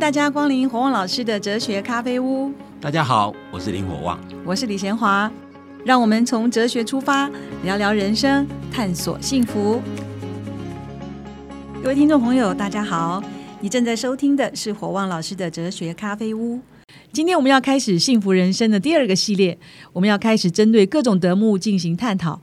大家光临火旺老师的哲学咖啡屋。大家好，我是林火旺，我是李贤华。让我们从哲学出发，聊聊人生，探索幸福。各位听众朋友，大家好，你正在收听的是火旺老师的哲学咖啡屋。今天我们要开始幸福人生的第二个系列，我们要开始针对各种德目进行探讨。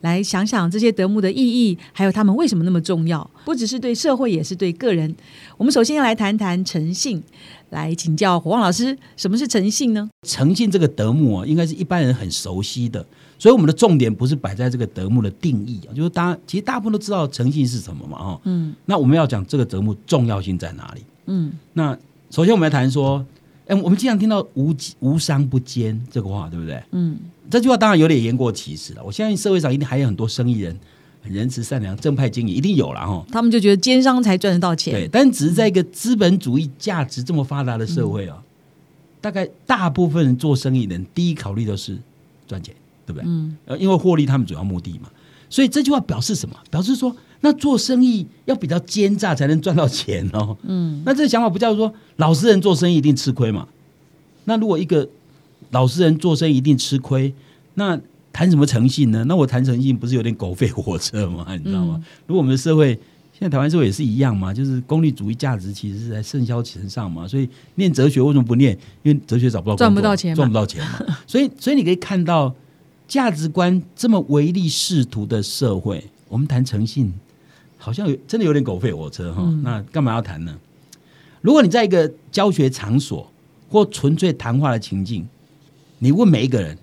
来想想这些德牧的意义，还有他们为什么那么重要？不只是对社会，也是对个人。我们首先要来谈谈诚信，来请教火旺老师，什么是诚信呢？诚信这个德牧啊，应该是一般人很熟悉的，所以我们的重点不是摆在这个德牧的定义啊，就是大其实大部分都知道诚信是什么嘛，哈，嗯，那我们要讲这个德牧重要性在哪里？嗯，那首先我们来谈说。哎，我们经常听到“无无商不奸”这个话，对不对？嗯，这句话当然有点言过其实了。我相信社会上一定还有很多生意人很仁慈善良、正派经营，一定有了哈。他们就觉得奸商才赚得到钱。对，但只是在一个资本主义价值这么发达的社会啊，大概大部分人做生意人第一考虑的是赚钱，对不对？嗯，呃，因为获利他们主要目的嘛。所以这句话表示什么？表示说。那做生意要比较奸诈才能赚到钱哦。嗯，那这个想法不叫做老实人做生意一定吃亏嘛？那如果一个老实人做生意一定吃亏，那谈什么诚信呢？那我谈诚信不是有点狗吠火车吗？你知道吗？如果我们的社会现在台湾社会也是一样嘛，就是功利主义价值其实是在盛嚣尘上嘛，所以念哲学为什么不念？因为哲学找不到赚不到钱，赚不到钱嘛。所以，所以你可以看到价值观这么唯利是图的社会，我们谈诚信。好像有真的有点狗吠火车哈，那干嘛要谈呢？如果你在一个教学场所或纯粹谈话的情境，你问每一个人，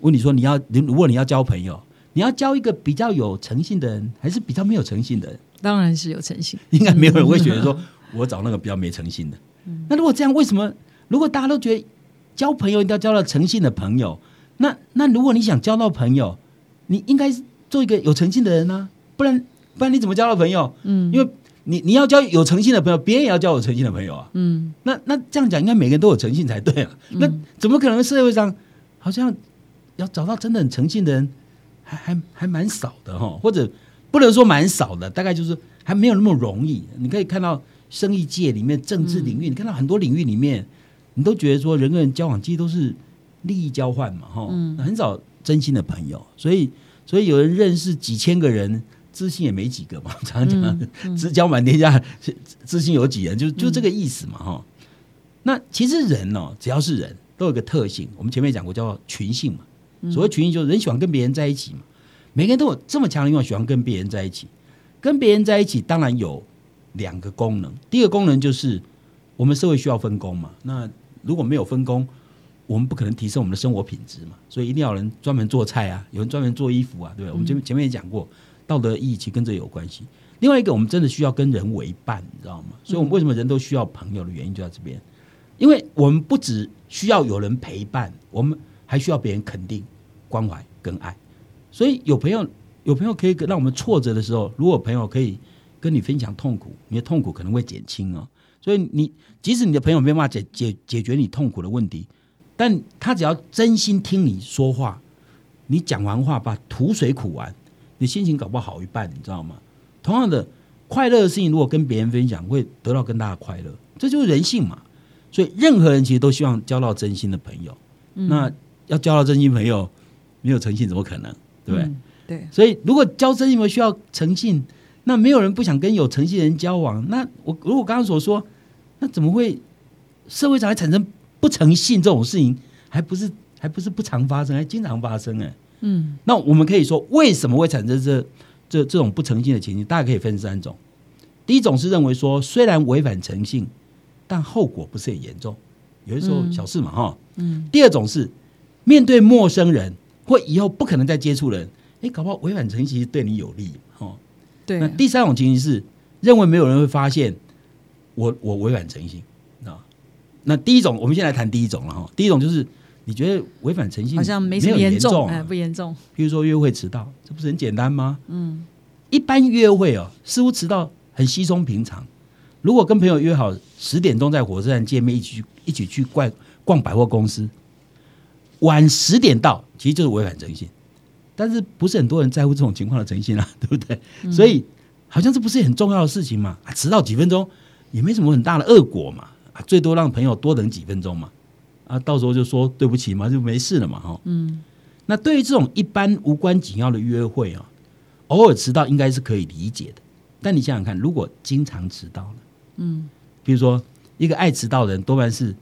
问你说你要，如果你要交朋友，你要交一个比较有诚信的人，还是比较没有诚信的人？当然是有诚信。应该没有人会选择说 我找那个比较没诚信的。那如果这样，为什么？如果大家都觉得交朋友一定要交到诚信的朋友，那那如果你想交到朋友，你应该做一个有诚信的人呢？不然。不然你怎么交到朋友？嗯，因为你你要交有诚信的朋友，别人也要交有诚信的朋友啊。嗯，那那这样讲，应该每个人都有诚信才对啊。那怎么可能社会上好像要找到真的很诚信的人，还还还蛮少的哈？或者不能说蛮少的，大概就是还没有那么容易。你可以看到生意界里面、政治领域，你看到很多领域里面，你都觉得说人跟人交往其实都是利益交换嘛，哈，很少真心的朋友。所以所以有人认识几千个人。知心也没几个嘛，常常讲知交满天下，知心有几人，就就这个意思嘛哈。那其实人哦，只要是人都有个特性，我们前面讲过叫群性嘛。所谓群性，就是人喜欢跟别人在一起嘛。每个人都有这么强的欲望，喜欢跟别人在一起。跟别人在一起，当然有两个功能。第一个功能就是我们社会需要分工嘛。那如果没有分工，我们不可能提升我们的生活品质嘛。所以一定要有人专门做菜啊，有人专门做衣服啊，对不对？我们前面前面也讲过。道德义其实跟这有关系。另外一个，我们真的需要跟人为伴，你知道吗？所以，我们为什么人都需要朋友的原因就在这边，因为我们不只需要有人陪伴，我们还需要别人肯定、关怀跟爱。所以，有朋友，有朋友可以让我们挫折的时候，如果朋友可以跟你分享痛苦，你的痛苦可能会减轻哦。所以，你即使你的朋友没办法解解解决你痛苦的问题，但他只要真心听你说话，你讲完话把吐水苦完。你心情搞不好一半，你知道吗？同样的快乐的事情，如果跟别人分享，会得到更大的快乐，这就是人性嘛。所以任何人其实都希望交到真心的朋友。那要交到真心朋友，没有诚信怎么可能？对不对？对。所以如果交真心朋友需要诚信，那没有人不想跟有诚信的人交往。那我如果刚刚所说，那怎么会社会上还产生不诚信这种事情？还不是还不是不常发生，还经常发生哎。嗯，那我们可以说，为什么会产生这这这种不诚信的情形？大概可以分三种。第一种是认为说，虽然违反诚信，但后果不是很严重，有的时候小事嘛，哈。嗯。第二种是面对陌生人或以后不可能再接触人，哎，搞不好违反诚信其实对你有利，哈。对。那第三种情形是认为没有人会发现我我违反诚信啊。那第一种，我们先来谈第一种了哈。第一种就是。你觉得违反诚信好像没什么严重，哎，不严重。比如说约会迟到，这不是很简单吗？嗯，一般约会哦，似乎迟到很稀松平常。如果跟朋友约好十点钟在火车站见面，一起去一起去逛逛百货公司，晚十点到，其实就是违反诚信。但是不是很多人在乎这种情况的诚信啊？对不对？所以好像这不是很重要的事情嘛？迟到几分钟也没什么很大的恶果嘛。啊，最多让朋友多等几分钟嘛，啊，到时候就说对不起嘛，就没事了嘛，哈。嗯，那对于这种一般无关紧要的约会啊，偶尔迟到应该是可以理解的。但你想想看，如果经常迟到了？嗯，比如说一个爱迟到的人，多半是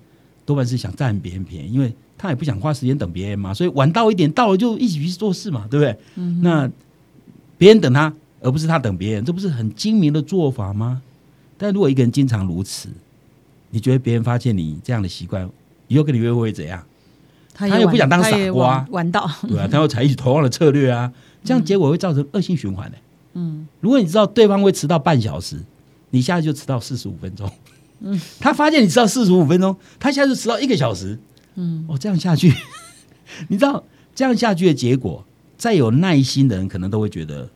多半是想占别人便宜，因为他也不想花时间等别人嘛，所以晚到一点到了就一起去做事嘛，对不对？嗯那别人等他，而不是他等别人，这不是很精明的做法吗？但如果一个人经常如此，你觉得别人发现你这样的习惯，以后跟你约会会怎样？他又不想当傻瓜晚晚到，对啊，他要采取同样的策略啊，这样结果会造成恶性循环的、嗯，如果你知道对方会迟到半小时，你下次就迟到四十五分钟。嗯，他发现你迟到四十五分钟，他下次迟到一个小时。嗯，哦，这样下去，你知道这样下去的结果，再有耐心的人可能都会觉得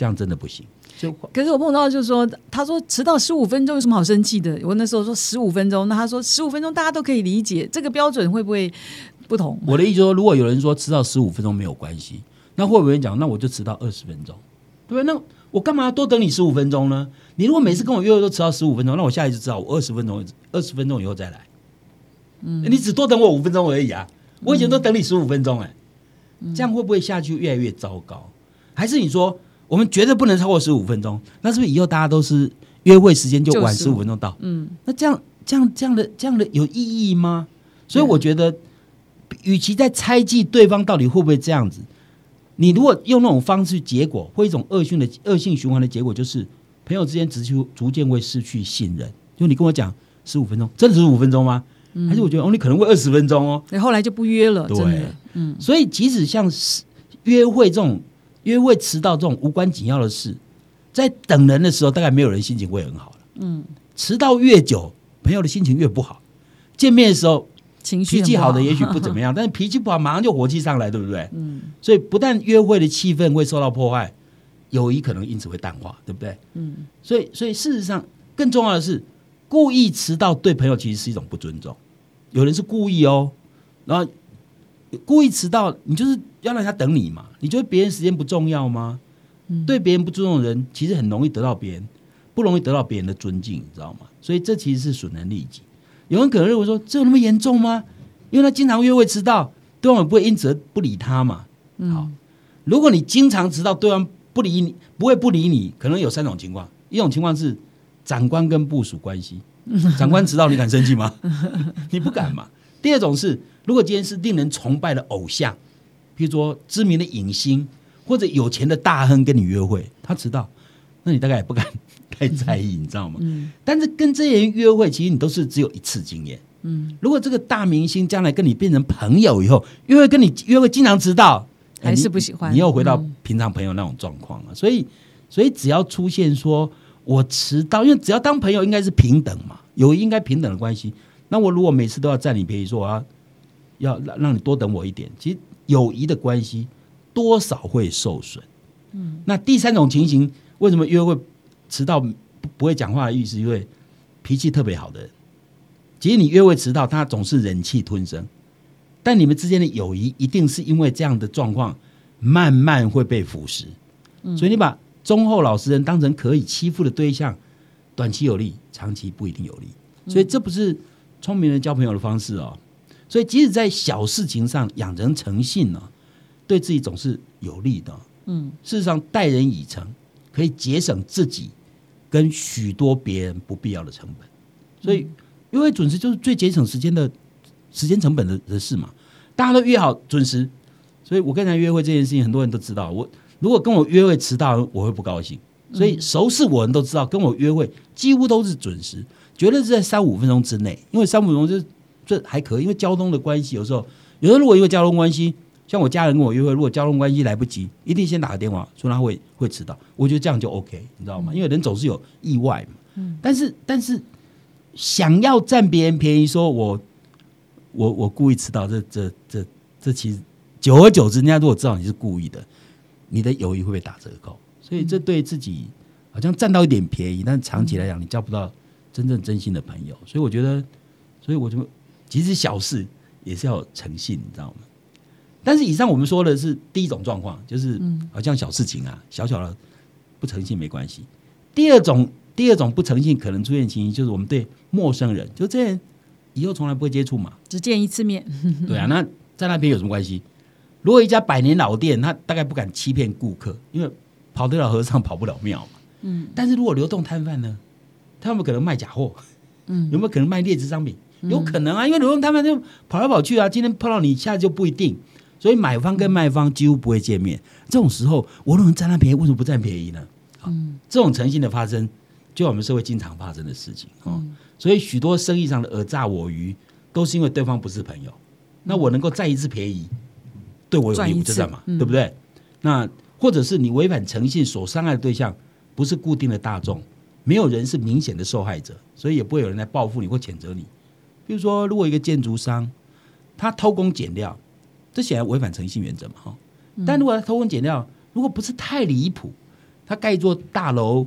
这样真的不行。就可是我碰到就是说，他说迟到十五分钟有什么好生气的？我那时候说十五分钟，那他说十五分钟大家都可以理解，这个标准会不会不同？我的意思说，如果有人说迟到十五分钟没有关系，那会不会有人讲，那我就迟到二十分钟，对不对？那我干嘛要多等你十五分钟呢？你如果每次跟我约会都迟到十五分钟，那我下一次知道我二十分钟，二十分钟以后再来。嗯，你只多等我五分钟而已啊！我以前都等你十五分钟，哎，这样会不会下去越来越糟糕？还是你说我们绝对不能超过十五分钟？那是不是以后大家都是约会时间就晚十五分钟到？嗯，那这样这样这样的这样的有意义吗？所以我觉得，与其在猜忌对方到底会不会这样子，你如果用那种方式，结果会一种恶性的恶性循环的结果，就是朋友之间只逐逐渐会失去信任。就你跟我讲十五分钟，真的是五分钟吗？还是我觉得哦，你可能会二十分钟哦。所以后来就不约了，对，嗯，所以即使像是约会这种约会迟到这种无关紧要的事，在等人的时候，大概没有人心情会很好了。嗯，迟到越久，朋友的心情越不好。见面的时候情绪脾气好的也许不怎么样，但是脾气不好马上就火气上来，对不对？嗯所以不但约会的气氛会受到破坏，友谊可能因此会淡化，对不对？嗯，所以所以事实上更重要的是，故意迟到对朋友其实是一种不尊重。有人是故意哦，然后故意迟到，你就是要让他等你嘛？你觉得别人时间不重要吗？嗯对别人不尊重的人，其实很容易得到别人不容易得到别人的尊敬，你知道吗？所以这其实是损人利己。有人可能认为说，这有那么严重吗？因为他经常约会迟到，对方也不会因此而不理他嘛。嗯好，如果你经常迟到，对方不理你，不会不理你，可能有三种情况。一种情况是长官跟部属关系，长官迟到你敢生气吗？你不敢嘛。第二种是，如果今天是令人崇拜的偶像，比如说知名的影星或者有钱的大亨跟你约会，他迟到，那你大概也不敢太在意，你知道吗？嗯但是跟这些人约会，其实你都是只有一次经验。嗯，如果这个大明星将来跟你变成朋友以后，约会跟你约会经常迟到，哎还是不喜欢你又回到嗯平常朋友那种状况了。所以，所以只要出现说我迟到，因为只要当朋友应该是平等嘛，友谊应该平等的关系。那我如果每次都要占你便宜，说我要要让让你多等我一点，其实友谊的关系多少会受损。嗯，那第三种情形，为什么约会迟到不不会讲话的意思？因为脾气特别好的人。其实你约会迟到，他总是忍气吞声，但你们之间的友谊一定是因为这样的状况，慢慢会被腐蚀。嗯所以你把忠厚老实人当成可以欺负的对象，短期有利，长期不一定有利。所以这不是聪明人交朋友的方式哦。所以即使在小事情上养成诚信呢、对自己总是有利的。嗯，事实上，待人以诚可以节省自己跟许多别人不必要的成本。所以，约会准时就是最节省时间的时间成本的的事嘛。大家都约好准时，所以我跟人家约会这件事情，很多人都知道。我如果跟我约会迟到，我会不高兴。所以熟识我人都知道，跟我约会几乎都是准时，绝对是在三五分钟之内。因为三五分钟就这还可以，因为交通的关系，有时候有时候如果因为交通关系，像我家人跟我约会，如果交通关系来不及，一定先打个电话说他会会迟到。我觉得这样就 OK，你知道吗？因为人总是有意外嘛。但是但是想要占别人便宜，说我我我故意迟到，这这这这其实久而久之，人家如果知道你是故意的，你的友谊会被打折扣。所以这对自己好像占到一点便宜，但是长期来讲，你交不到真正真心的朋友。所以我觉得，所以我就其实小事也是要有诚信，你知道吗？但是以上我们说的是第一种状况，就是好像小事情啊，小小的不诚信没关系。第二种第二种不诚信可能出现情形，就是我们对陌生人，就这人以后从来不会接触嘛，只见一次面，对啊，那在那边有什么关系？如果一家百年老店，他大概不敢欺骗顾客，因为跑得了和尚跑不了庙嘛。嗯，但是如果流动摊贩呢，他们可能卖假货，嗯，有没有可能卖劣质商品？有可能啊，因为流动摊贩就跑来跑去啊，今天碰到你，下次就不一定。所以买方跟卖方几乎不会见面。这种时候，我都能占他便宜，为什么不占便宜呢？嗯，这种诚信的发生，就我们社会经常发生的事情啊。所以许多生意上的讹诈我鱼，都是因为对方不是朋友。那我能够占一次便宜。对我有利，我就这样嘛，对不对？那或者是你违反诚信所伤害的对象不是固定的大众，没有人是明显的受害者，所以也不会有人来报复你或谴责你。比如说，如果一个建筑商他偷工减料，这显然违反诚信原则嘛，哈。但如果他偷工减料，如果不是太离谱，他盖一座大楼，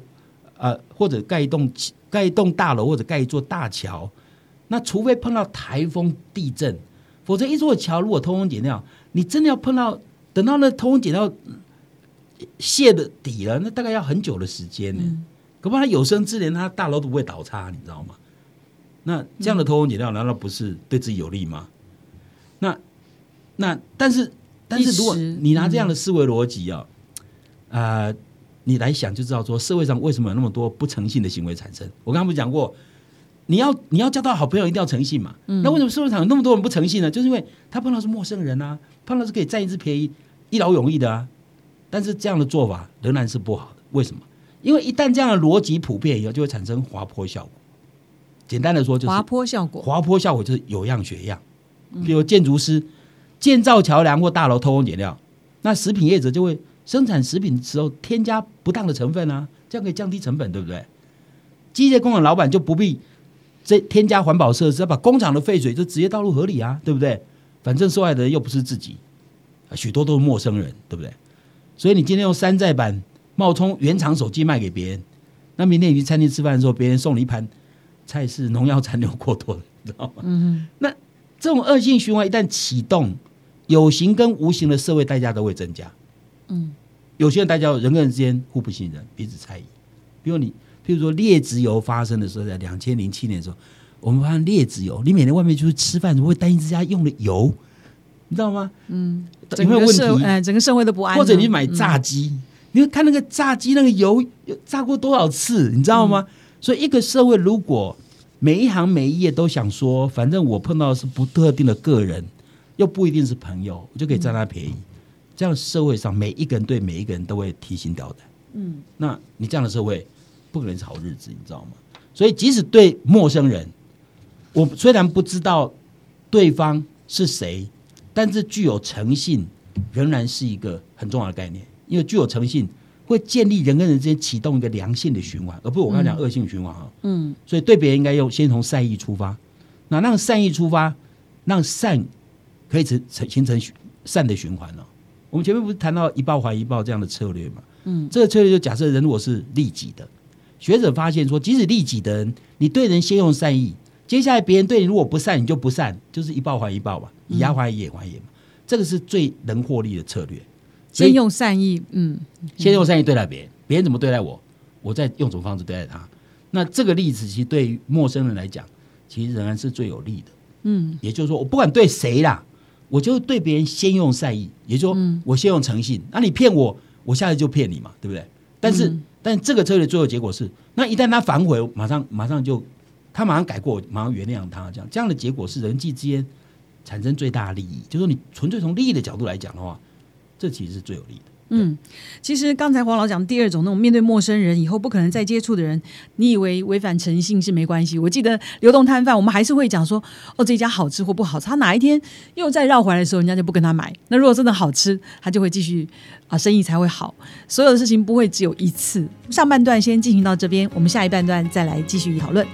呃，或者盖一栋盖一栋大楼，或者盖一座大桥，那除非碰到台风、地震，否则一座桥如果偷工减料。你真的要碰到，等到那偷工减料卸的底了，那大概要很久的时间呢。恐怕他有生之年，他大楼都不会倒塌，你知道吗？那这样的偷工减料，难道不是对自己有利吗？那那但是但是，如果你拿这样的思维逻辑啊，啊，你来想就知道说，社会上为什么有那么多不诚信的行为产生？我刚刚不是讲过？你要你要交到好朋友，一定要诚信嘛。那为什么社会上有那么多人不诚信呢？就是因为他碰到是陌生人啊，碰到是可以占一次便宜，一劳永逸的啊。但是这样的做法仍然是不好的。为什么？因为一旦这样的逻辑普遍以后，就会产生滑坡效果。简单的说，就是滑坡效果。滑坡效果就是有样学样。比如建筑师建造桥梁或大楼偷工减料，那食品业者就会生产食品的时候添加不当的成分啊，这样可以降低成本，对不对？机械工厂老板就不必。这添加环保设施，要把工厂的废水就直接倒入河里啊，对不对？反正受害的人又不是自己，许多都是陌生人，对不对？所以你今天用山寨版冒充原厂手机卖给别人，那明天你去餐厅吃饭的时候，别人送你一盘菜是农药残留过多的，知道吗？嗯那这种恶性循环一旦启动，有形跟无形的社会代价都会增加。嗯，有些人代价人跟人之间互不信任，彼此猜疑，比如你。譬如说劣质油发生的时候，在两千零七年的时候，我们发现劣质油，你每天外面就是吃饭，会担心自家用的油，你知道吗？嗯，整个社哎，整个社会都不安。或者你买炸鸡，你会看那个炸鸡那个油炸过多少次，你知道吗？所以一个社会如果每一行每一页都想说，反正我碰到的是不特定的个人，又不一定是朋友，我就可以占他便宜，这样社会上每一个人对每一个人都会提心吊胆。嗯，那你这样的社会。不可能是好日子，你知道吗？所以即使对陌生人，我虽然不知道对方是谁，但是具有诚信仍然是一个很重要的概念。因为具有诚信会建立人跟人之间启动一个良性的循环，而不是我刚才讲恶性循环啊。嗯，所以对别人应该用先从善意出发，那让善意出发，让善可以成成形成善的循环了。我们前面不是谈到一报还一报这样的策略嘛？嗯，这个策略就假设人如果是利己的。学者发现说，即使利己的人，你对人先用善意，接下来别人对你如果不善，你就不善，就是一报还一报吧，以牙还眼还眼嘛，这个是最能获利的策略。先用善意，嗯，先用善意对待别人，别人怎么对待我，我再用什么方式对待他。那这个例子其实对于陌生人来讲，其实仍然是最有利的。嗯，也就是说，我不管对谁啦，我就对别人先用善意，也就是说，我先用诚信。那你骗我，我下次就骗你嘛，对不对？但是。但这个策略最后结果是，那一旦他反悔，马上马上就他马上改过，马上原谅他，这样这样的结果是人际之间产生最大利益。就是说你纯粹从利益的角度来讲的话，这其实是最有利的。嗯，其实刚才黄老讲第二种那种面对陌生人以后不可能再接触的人，你以为违反诚信是没关系？我记得流动摊贩，我们还是会讲说，哦，这家好吃或不好吃，他哪一天又再绕回来的时候，人家就不跟他买。那如果真的好吃，他就会继续啊，生意才会好。所有的事情不会只有一次。上半段先进行到这边，我们下一半段再来继续讨论。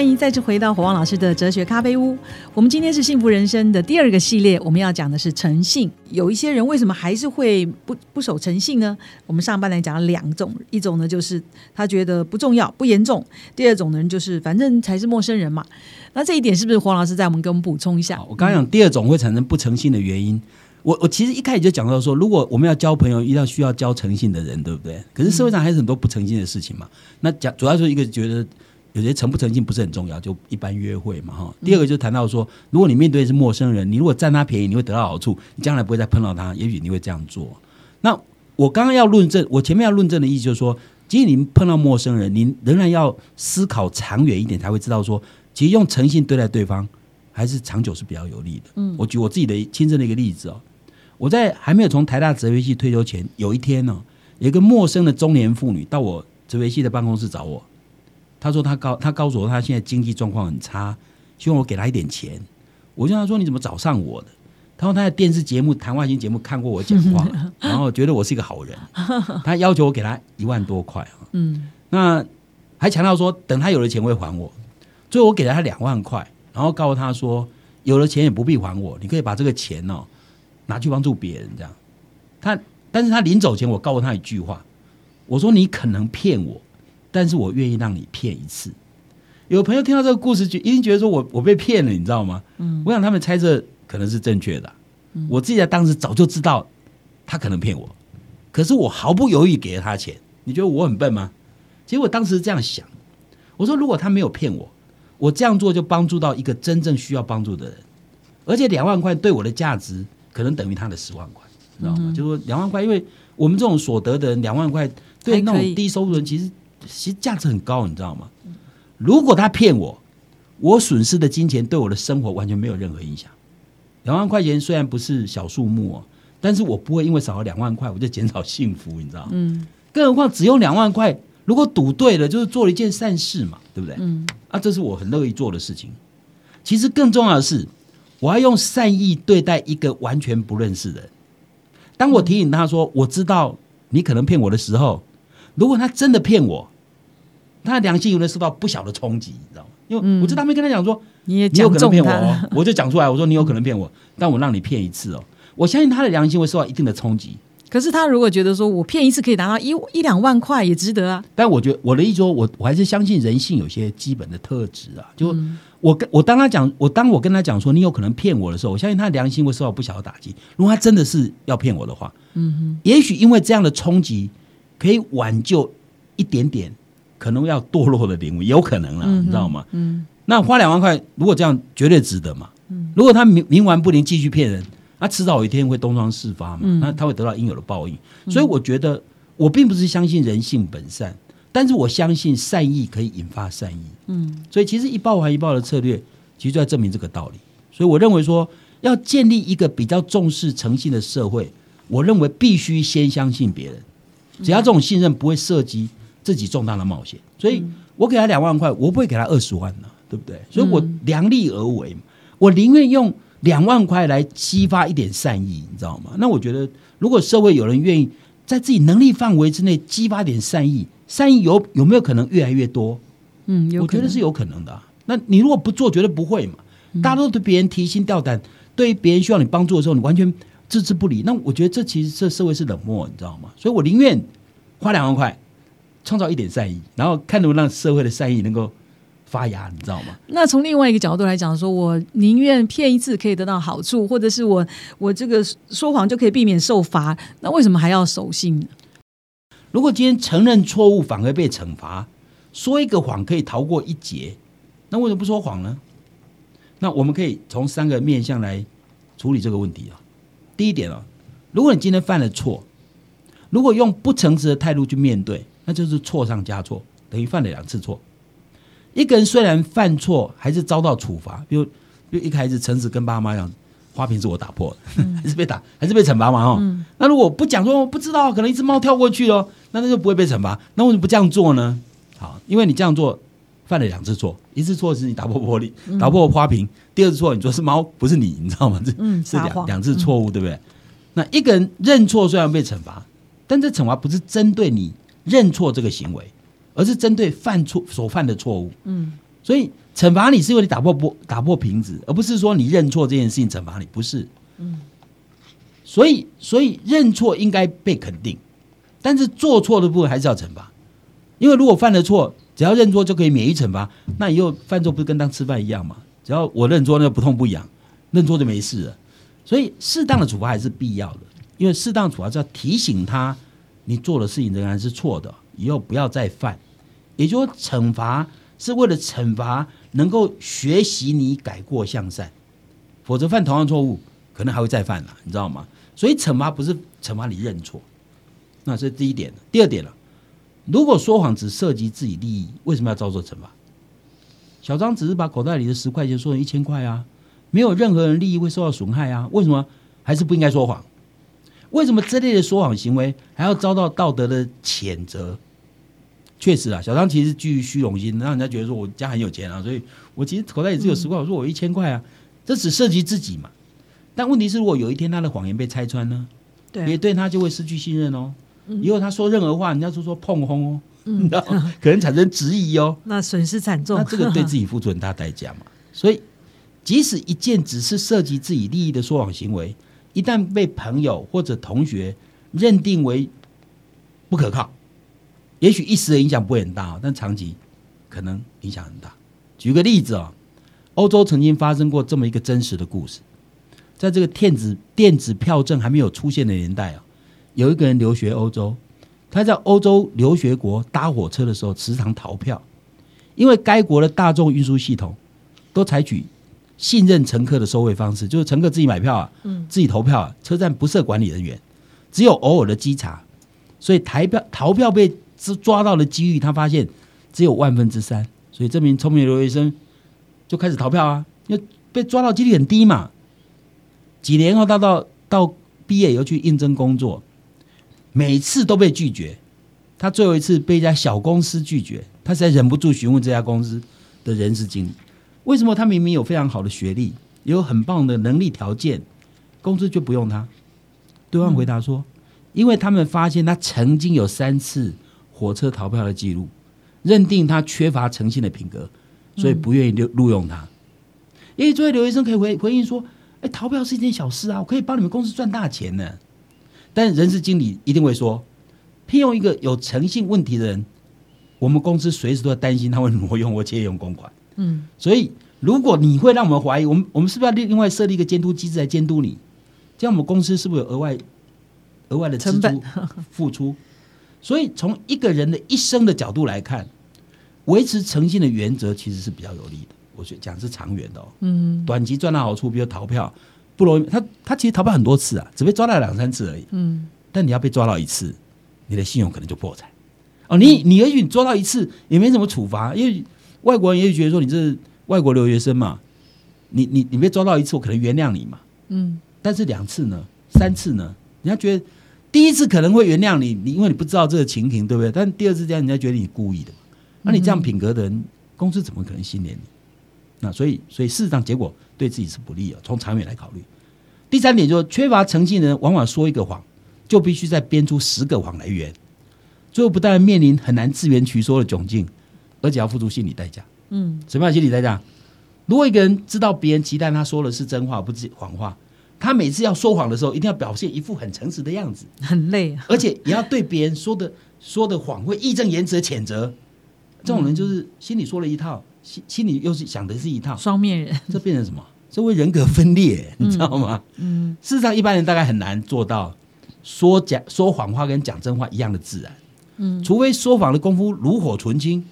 欢迎再次回到火旺老师的哲学咖啡屋。我们今天是幸福人生的第二个系列，我们要讲的是诚信。有一些人为什么还是会不不守诚信呢？我们上半来讲了两种，一种呢就是他觉得不重要、不严重；第二种呢就是反正才是陌生人嘛。那这一点是不是黄老师在我们给我们补充一下？我刚刚讲第二种会产生不诚信的原因，我我其实一开始就讲到说，如果我们要交朋友，一定要需要交诚信的人，对不对？可是社会上还是很多不诚信的事情嘛。那讲主要是一个觉得。有些诚不诚信不是很重要，就一般约会嘛哈。第二个就谈到说，如果你面对的是陌生人，你如果占他便宜，你会得到好处，你将来不会再碰到他，也许你会这样做。那我刚刚要论证，我前面要论证的意思就是说，即使你碰到陌生人，您仍然要思考长远一点，才会知道说，其实用诚信对待对方，还是长久是比较有利的。嗯，我举我自己的亲身的一个例子哦，我在还没有从台大哲学系退休前，有一天呢，有一个陌生的中年妇女到我哲学系的办公室找我。他说他告他告诉我他现在经济状况很差，希望我给他一点钱。我就他说你怎么找上我的？他说他在电视节目谈话型节目看过我讲话，然后觉得我是一个好人，他要求我给他一万多块啊。嗯，那还强调说等他有了钱会还我。最后我给了他两万块，然后告诉他说有了钱也不必还我，你可以把这个钱哦拿去帮助别人这样。他但是他临走前我告诉他一句话，我说你可能骗我。但是我愿意让你骗一次。有朋友听到这个故事，就一定觉得说我我被骗了，你知道吗？嗯，我想他们猜测可能是正确的。我自己在当时早就知道他可能骗我，可是我毫不犹豫给了他钱。你觉得我很笨吗？结果当时这样想，我说如果他没有骗我，我这样做就帮助到一个真正需要帮助的人，而且两万块对我的价值可能等于他的十万块，知道吗？就说两万块，因为我们这种所得的人，两万块对那种低收入人其实。其实价值很高，你知道吗？如果他骗我，我损失的金钱对我的生活完全没有任何影响。两万块钱虽然不是小数目哦，但是我不会因为少了两万块我就减少幸福，你知道吗？嗯。更何况只有两万块，如果赌对了，就是做了一件善事嘛，对不对？嗯。啊，这是我很乐意做的事情。其实更重要的是，我要用善意对待一个完全不认识的人。当我提醒他说：“我知道你可能骗我的时候。”如果他真的骗我，他的良心有没有受到不小的冲击？你知道吗？因为我知道他没跟他讲说，你也有可能骗我，我就讲出来，我说你有可能骗我，但我让你骗一次哦，我相信他的良心会受到一定的冲击。可是他如果觉得说我骗一次可以拿到一一两万块，也值得啊。但我觉得我的意思说，我我还是相信人性有些基本的特质啊。就我跟我当他讲，我当我跟他讲说你有可能骗我的时候，我相信他的良心会受到不小的打击。如果他真的是要骗我的话，嗯哼，也许因为这样的冲击。可以挽救一点点可能要堕落的领悟，有可能了，你知道吗？嗯，那花两万块，如果这样绝对值得嘛？嗯，如果他冥冥顽不灵，继续骗人，那迟早有一天会东窗事发嘛？那他会得到应有的报应。所以我觉得，我并不是相信人性本善，但是我相信善意可以引发善意。嗯，所以其实一报还一报的策略，其实就在证明这个道理。所以我认为说，要建立一个比较重视诚信的社会，我认为必须先相信别人。只要这种信任不会涉及自己重大的冒险，所以我给他两万块，我不会给他二十万呢，对不对？所以我量力而为，我宁愿用两万块来激发一点善意，你知道吗？那我觉得，如果社会有人愿意在自己能力范围之内激发点善意，善意有有没有可能越来越多？嗯，我觉得是有可能的。那你如果不做，绝对不会嘛。大家都对别人提心吊胆，对于别人需要你帮助的时候，你完全。置之不理，那我觉得这其实这社会是冷漠，你知道吗？所以我宁愿花两万块创造一点善意，然后看能不能让社会的善意能够发芽，你知道吗？那从另外一个角度来讲，说我宁愿骗一次可以得到好处，或者是我我这个说谎就可以避免受罚，那为什么还要守信呢？如果今天承认错误反而被惩罚，说一个谎可以逃过一劫，那为什么不说谎呢？那我们可以从三个面向来处理这个问题啊。第一点哦，如果你今天犯了错，如果用不诚实的态度去面对，那就是错上加错，等于犯了两次错。一个人虽然犯错，还是遭到处罚，比如，比如一开始诚实跟爸妈讲，花瓶是我打破的，还是被打，还是被惩罚嘛？哈，那如果不讲说我不知道，可能一只猫跳过去哦，那那就不会被惩罚。那为什么不这样做呢？好，因为你这样做犯了两次错，一次错是你打破玻璃，打破花瓶。第二次错，你说是猫，不是你，你知道吗？这是两两次错误，对不对？那一个人认错虽然被惩罚，但这惩罚不是针对你认错这个行为，而是针对犯错所犯的错误。嗯，所以惩罚你是因为你打破玻打破瓶子，而不是说你认错这件事情惩罚你，不是。嗯。所以，所以认错应该被肯定，但是做错的部分还是要惩罚。因为如果犯了错，只要认错就可以免于惩罚，那以后犯错不是跟当吃饭一样吗？只要我认错，那就不痛不痒，认错就没事了。所以，适当的处罚还是必要的，因为适当处罚是要提醒他，你做的事情仍然是错的，以后不要再犯。也就是说，惩罚是为了惩罚能够学习你改过向善，否则犯同样错误，可能还会再犯了，你知道吗？所以惩罚不是惩罚你认错，那是第一点。第二点了，如果说谎只涉及自己利益，为什么要遭受惩罚？小张只是把口袋里的十块钱说成一千块啊，没有任何人利益会受到损害啊，为什么还是不应该说谎？为什么这类的说谎行为还要遭到道德的谴责？确实啊，小张其实基于虚荣心，让人家觉得说我家很有钱啊，所以我其实口袋里只有十块，我说我一千块啊，这只涉及自己嘛。但问题是，如果有一天他的谎言被拆穿呢？对，也对他就会失去信任哦。以后他说任何话，人家就说碰轰哦，你知道，可能产生质疑哦。那损失惨重，那这个对自己付出很大代价嘛。所以，即使一件只是涉及自己利益的说谎行为，一旦被朋友或者同学认定为不可靠，也许一时的影响不会很大，但长期可能影响很大。举个例子啊，欧洲曾经发生过这么一个真实的故事。在这个电子电子票证还没有出现的年代啊，有一个人留学欧洲，他在欧洲留学国搭火车的时候时常逃票，因为该国的大众运输系统都采取信任乘客的收费方式，就是乘客自己买票啊，嗯，自己投票啊，车站不设管理人员，只有偶尔的稽查，所以台票逃票被抓到的几率，他发现只有万分之三，所以这名聪明的留学生就开始逃票啊，因为被抓到几率很低嘛。几年后，他到到毕业以后去应征工作，每次都被拒绝。他最后一次被一家小公司拒绝，他实在忍不住询问这家公司的人事经理：为什么他明明有非常好的学历，有很棒的能力条件，公司就不用他？对方回答说：因为他们发现他曾经有三次火车逃票的记录，认定他缺乏诚信的品格，所以不愿意录录用他。因为作为留学生可以回回应说。哎，逃票是一件小事啊，我可以帮你们公司赚大钱呢。但人事经理一定会说，聘用一个有诚信问题的人，我们公司随时都在担心他会挪用或借用公款。嗯，所以如果你会让我们怀疑，我们我们是不是要另另外设立一个监督机制来监督你？这样我们公司是不是有额外额外的支出 付出？所以从一个人的一生的角度来看，维持诚信的原则其实是比较有利的。我觉讲是长远的哦，嗯，短期赚到好处，比如逃票，不容易。他他其实逃跑很多次啊，只被抓到两三次而已，嗯。但你要被抓到一次，你的信用可能就破产。哦，你你也许你抓到一次也没什么处罚，因为外国人也许觉得说你是外国留学生嘛，你你你被抓到一次，我可能原谅你嘛，嗯。但是两次呢，三次呢，人家觉得第一次可能会原谅你，你因为你不知道这个情形，对不对？但第二次这样，人家觉得你故意的，那你这样品格的人，公司怎么可能信任你？那所以，所以事实上结果对自己是不利的。从长远来考虑，第三点就是缺乏诚信的人，往往说一个谎，就必须再编出十个谎来圆，最后不但面临很难自圆其说的窘境，而且要付出心理代价。嗯，什么样心理代价？如果一个人知道别人期待他说的是真话，不是谎话，他每次要说谎的时候，一定要表现一副很诚实的样子，很累，而且也要对别人说的说的谎会义正言辞的谴责。这种人就是心里说了一套。心心里又是想的是一套双面人，这变成什么？这会人格分裂，你知道吗？嗯，事实上一般人大概很难做到说假说谎话跟讲真话一样的自然。嗯，除非说谎的功夫炉火纯青，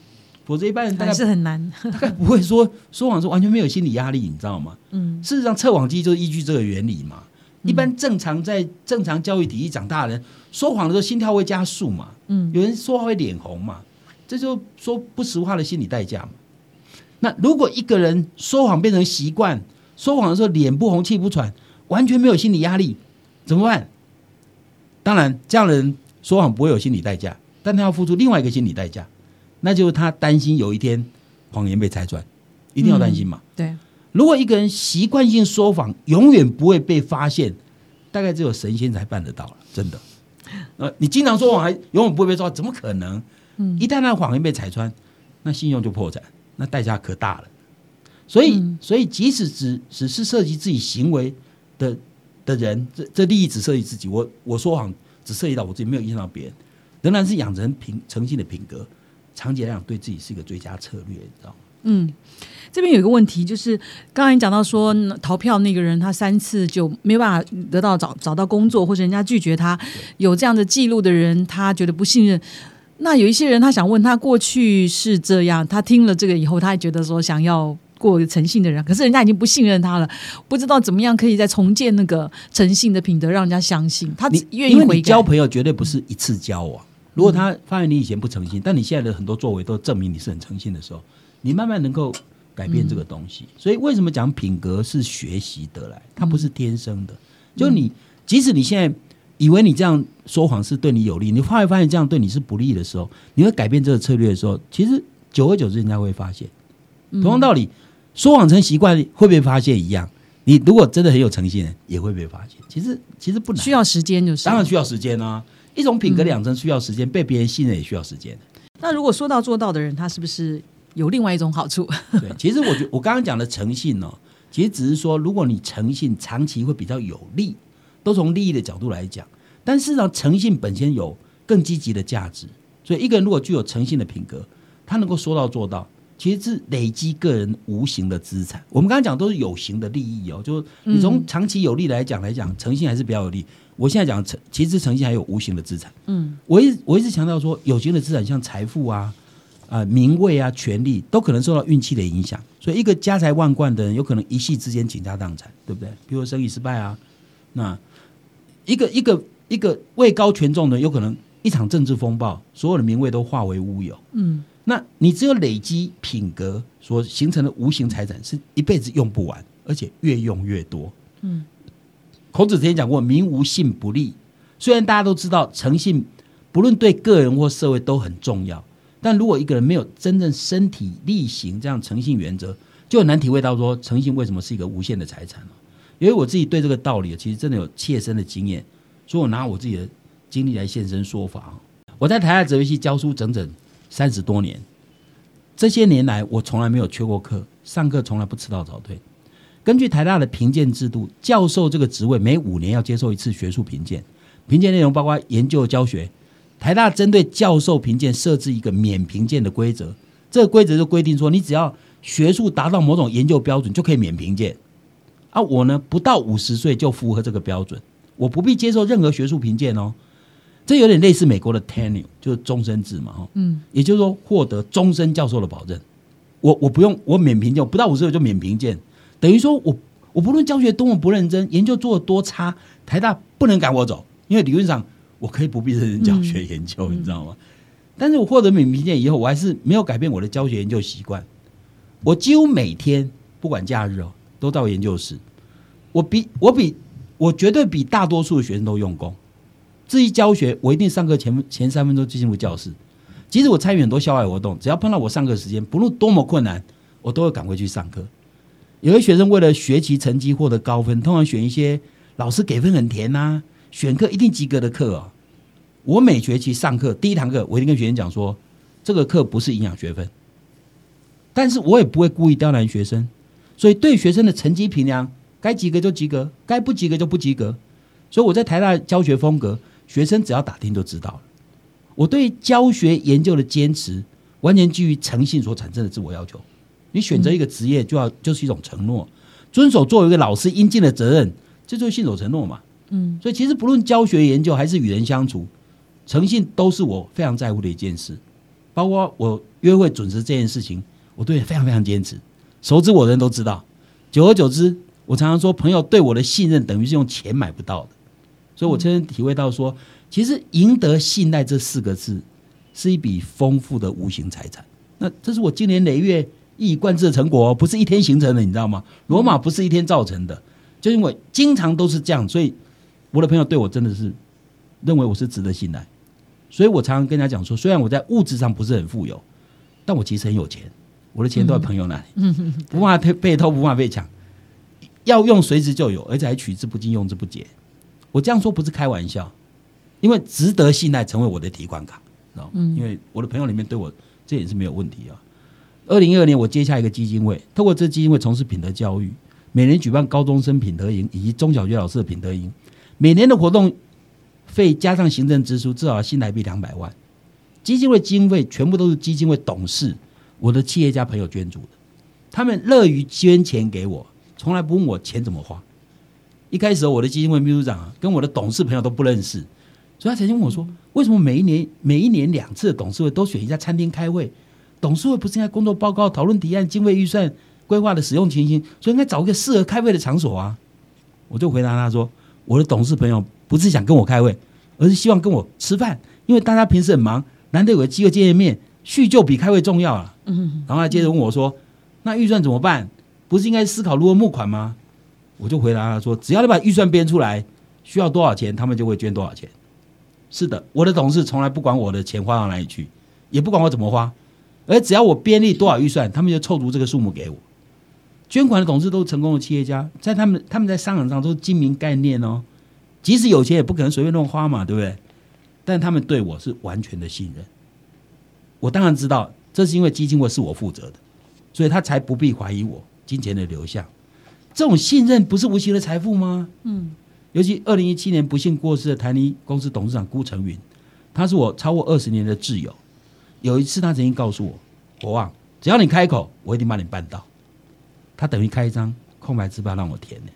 否则一般人大概是很难，大概不会说说谎是完全没有心理压力，你知道吗？嗯，事实上测谎机就是依据这个原理嘛。一般正常在正常教育体系长大的人，说谎的时候心跳会加速嘛。嗯，有人说话会脸红嘛，这就说不实话的心理代价嘛。那如果一个人说谎变成习惯，说谎的时候脸不红气不喘，完全没有心理压力，怎么办？当然，这样的人说谎不会有心理代价，但他要付出另外一个心理代价，那就是他担心有一天谎言被拆穿，一定要担心嘛。对，如果一个人习惯性说谎，永远不会被发现，大概只有神仙才办得到了，真的。呃，你经常说谎还永远不会被抓，怎么可能？嗯，一旦那谎言被拆穿，那信用就破产。那代价可大了。所以，所以即使只只是涉及自己行为的的人，这这利益只涉及自己，我我说谎只涉及到我自己，没有影响到别人，仍然是养成品诚信的品格，长期来讲对自己是一个最佳策略，你知道吗？嗯，这边有一个问题，就是刚才你讲到说逃票那个人，他三次就没有办法得到找找到工作，或者人家拒绝他，有这样的记录的人，他觉得不信任。那有一些人，他想问他过去是这样，他听了这个以后，他还觉得说想要过诚信的人，可是人家已经不信任他了，不知道怎么样可以再重建那个诚信的品德，让人家相信他愿意因为。你交朋友绝对不是一次交往，如果他发现你以前不诚信，但你现在的很多作为都证明你是很诚信的时候，你慢慢能够改变这个东西。所以为什么讲品格是学习得来，它不是天生的。就你即使你现在以为你这样说谎是对你有利，你后来发现这样对你是不利的时候，你会改变这个策略的时候，其实久而久之人家会发现。同样道理，说谎成习惯会被发现一样。你如果真的很有诚信，也会被发现。其实其实不难，需要时间，就是当然需要时间啊。一种品格养成需要时间，被别人信任也需要时间。那如果说到做到的人，他是不是有另外一种好处？对，其实我觉我刚刚讲的诚信哦、其实只是说，如果你诚信长期会比较有利，都从利益的角度来讲。但事实上，诚信本身有更积极的价值。所以，一个人如果具有诚信的品格，他能够说到做到，其实是累积个人无形的资产。我们刚刚讲都是有形的利益哦，就是你从长期有利来讲来讲，诚信还是比较有利。我现在讲诚，其实诚信还有无形的资产。嗯，我一我一直强调说，有形的资产像财富啊、啊、名位啊、权力，都可能受到运气的影响。所以，一个家财万贯的人，有可能一夕之间倾家荡产，对不对？比如生意失败啊，那一个一个一个位高权重的，有可能一场政治风暴，所有的名位都化为乌有。嗯，那你只有累积品格所形成的无形财产，是一辈子用不完，而且越用越多。嗯，孔子之前讲过“民无信不立”，虽然大家都知道诚信不论对个人或社会都很重要，但如果一个人没有真正身体力行这样诚信原则，就很难体会到说诚信为什么是一个无限的财产了。因为我自己对这个道理其实真的有切身的经验，所以我拿我自己的经历来现身说法。我在台大哲学系教书整整三十多年，这些年来我从来没有缺过课，上课从来不迟到早退。根据台大的评鉴制度，教授这个职位每五年要接受一次学术评鉴，评鉴内容包括研究、教学。台大针对教授评鉴设置一个免评鉴的规则，这个规则就规定说，你只要学术达到某种研究标准，就可以免评鉴。啊，我呢不到五十岁就符合这个标准，我不必接受任何学术评鉴哦。这有点类似美国的 tenure，就是终身制嘛，哈，嗯，也就是说获得终身教授的保证。我我不用我免评鉴，我不到五十岁就免评鉴，等于说我我不论教学多么不认真，研究做的多差，台大不能赶我走，因为理论上我可以不必认真教学研究，你知道吗？但是我获得免评鉴以后，我还是没有改变我的教学研究习惯。我几乎每天不管假日哦，都到研究室。我比我比我绝对比大多数的学生都用功。至于教学，我一定上课前前三分钟就进入教室。即使我参与很多校外活动，只要碰到我上课时间，不论多么困难，我都会赶回去上课。有些学生为了学习成绩获得高分，通常选一些老师给分很甜呐、选课一定及格的课哦。我每学期上课第一堂课，我一定跟学生讲说，这个课不是营养学分，但是我也不会故意刁难学生，所以对学生的成绩评量，该及格就及格，该不及格就不及格。所以我在台大教学风格，学生只要打听就知道了。我对教学研究的坚持，完全基于诚信所产生的自我要求。你选择一个职业，就要就是一种承诺，遵守作为一个老师应尽的责任，这就是信守承诺嘛。嗯，所以其实不论教学研究还是与人相处，诚信都是我非常在乎的一件事。包括我约会准时这件事情，我对非常非常坚持。熟知我的人都知道，久而久之，我常常说，朋友对我的信任等于是用钱买不到的。所以我真正体会到说，其实赢得信赖这四个字，是一笔丰富的无形财产。那这是我经年累月一以贯之的成果、不是一天形成的，你知道吗？罗马不是一天造成的，就因为经常都是这样，所以我的朋友对我真的是认为我是值得信赖。所以我常常跟他讲说，虽然我在物质上不是很富有，但我其实很有钱，我的钱都在朋友那里，不怕被被偷，不怕被抢，要用随时就有，而且还取之不尽，用之不竭。我这样说不是开玩笑，因为值得信赖成为我的提款卡，知道？因为我的朋友里面对我这也是没有问题啊。二零一二年，我接下一个基金会，透过这基金会从事品德教育，每年举办高中生品德营以及中小学老师的品德营，每年的活动费加上行政支出，至少新台币两百万。基金会经费全部都是基金会董事、我的企业家朋友捐助的，他们乐于捐钱给我，从来不问我钱怎么花。一开始我的基金会秘书长，跟我的董事朋友都不认识，所以他曾经问我说：“为什么每一年每一年两次的董事会都选一家餐厅开会？董事会不是应该工作报告、讨论提案、经费预算、规划的使用情形，所以应该找一个适合开会的场所啊？”我就回答他说：“我的董事朋友不是想跟我开会，而是希望跟我吃饭，因为大家平时很忙，难得有个机会见见面，叙旧比开会重要啊。”然后他接着问我说：“那预算怎么办？不是应该思考如何募款吗？”我就回答他说：“只要你把预算编出来，需要多少钱，他们就会捐多少钱。”是的，我的董事从来不管我的钱花到哪里去，也不管我怎么花，而只要我编立多少预算，他们就凑足这个数目给我。捐款的董事都是成功的企业家，在他们他们在商场上都是精明概念哦。即使有钱，也不可能随便乱花嘛，对不对？但他们对我是完全的信任。我当然知道，这是因为基金会是我负责的，所以他才不必怀疑我金钱的流向。这种信任不是无形的财富吗？嗯，尤其二零一七年不幸过世的台泥公司董事长辜成云，他是我超过二十年的挚友。有一次，他曾经告诉我：“国旺，只要你开口，我一定帮你办到。”他等于开一张空白支票让我填呢。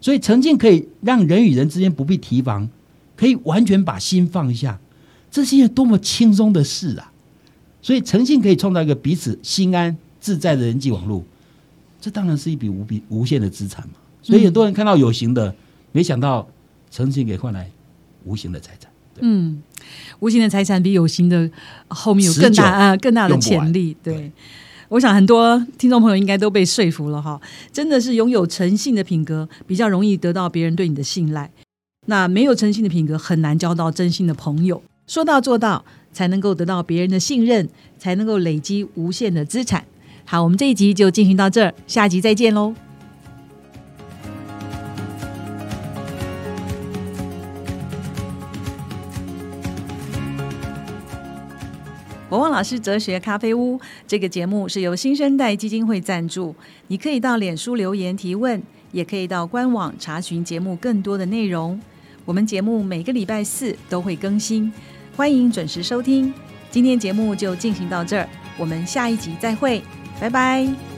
所以，诚信可以让人与人之间不必提防，可以完全把心放下，这是一件多么轻松的事啊！所以，诚信可以创造一个彼此心安自在的人际网络。这当然是一笔无比无限的资产嘛，所以很多人看到有形的，没想到诚信给换来无形的财产。嗯，无形的财产比有形的后面有更大啊更大的潜力。对，我想很多听众朋友应该都被说服了哈，真的是拥有诚信的品格，比较容易得到别人对你的信赖。那没有诚信的品格，很难交到真心的朋友。说到做到，才能够得到别人的信任，才能够累积无限的资产。好，我们这一集就进行到这儿，下集再见喽。我望老师哲学咖啡屋这个节目是由新生代基金会赞助，你可以到脸书留言提问，也可以到官网查询节目更多的内容。我们节目每个礼拜四都会更新，欢迎准时收听。今天节目就进行到这儿，我们下一集再会。拜拜。